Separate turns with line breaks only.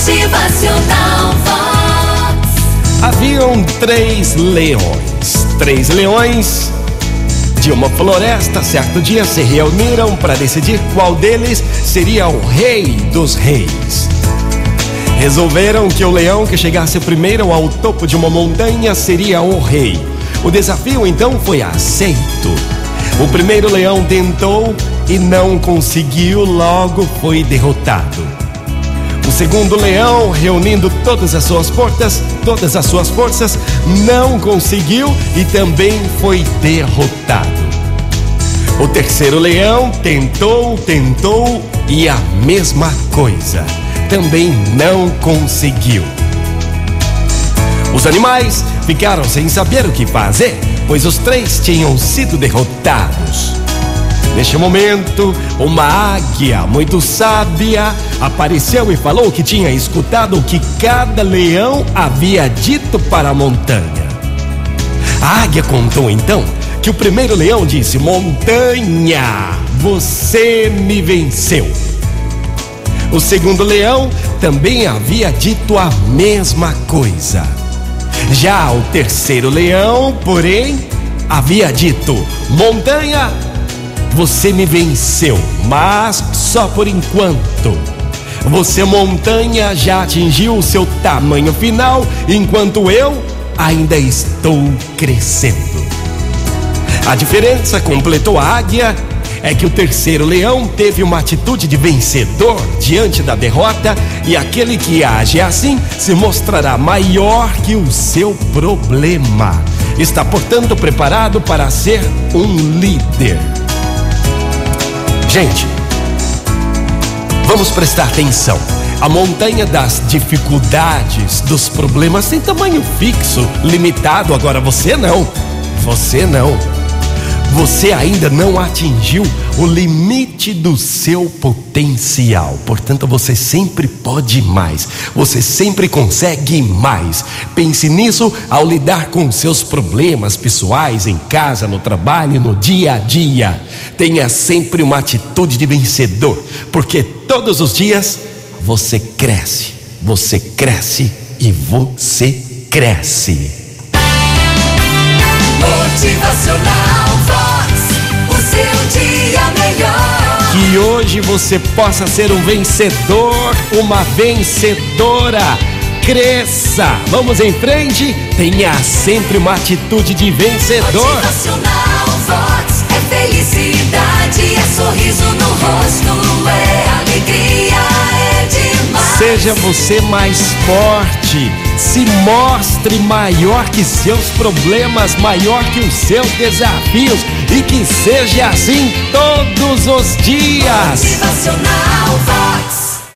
Motivacional Vox.
Haviam três leões. Três leões de uma floresta, certo dia, se reuniram para decidir qual deles seria o rei dos reis. Resolveram que o leão que chegasse primeiro ao topo de uma montanha seria o rei. O desafio então foi aceito. O primeiro leão tentou e não conseguiu, logo foi derrotado. O segundo leão, reunindo todas as suas forças, todas as suas forças, não conseguiu e também foi derrotado. O terceiro leão tentou, tentou e a mesma coisa. Também não conseguiu. Os animais ficaram sem saber o que fazer, pois os três tinham sido derrotados. Neste momento, uma águia muito sábia apareceu e falou que tinha escutado o que cada leão havia dito para a montanha. A águia contou então que o primeiro leão disse: Montanha, você me venceu. O segundo leão também havia dito a mesma coisa. Já o terceiro leão, porém, havia dito: Montanha, você me venceu, mas só por enquanto. Você, montanha, já atingiu o seu tamanho final, enquanto eu ainda estou crescendo. A diferença, completou a águia, é que o terceiro leão teve uma atitude de vencedor diante da derrota e aquele que age assim se mostrará maior que o seu problema. Está, portanto, preparado para ser um líder. Gente, vamos prestar atenção. A montanha das dificuldades, dos problemas tem tamanho fixo, limitado. Agora você não. Você não. Você ainda não atingiu o limite do seu potencial. Portanto, você sempre pode mais. Você sempre consegue mais. Pense nisso ao lidar com seus problemas pessoais em casa, no trabalho, no dia a dia. Tenha sempre uma atitude de vencedor, porque todos os dias você cresce. Você cresce e você cresce.
Motivacional
hoje você possa ser um vencedor, uma vencedora. Cresça, vamos em frente. Tenha sempre uma atitude de vencedor.
Vox. É felicidade, é sorriso no rosto,
Seja você mais forte. Se mostre maior que seus problemas, maior que os seus desafios. E que seja assim todos os dias.
Motivacional Vox.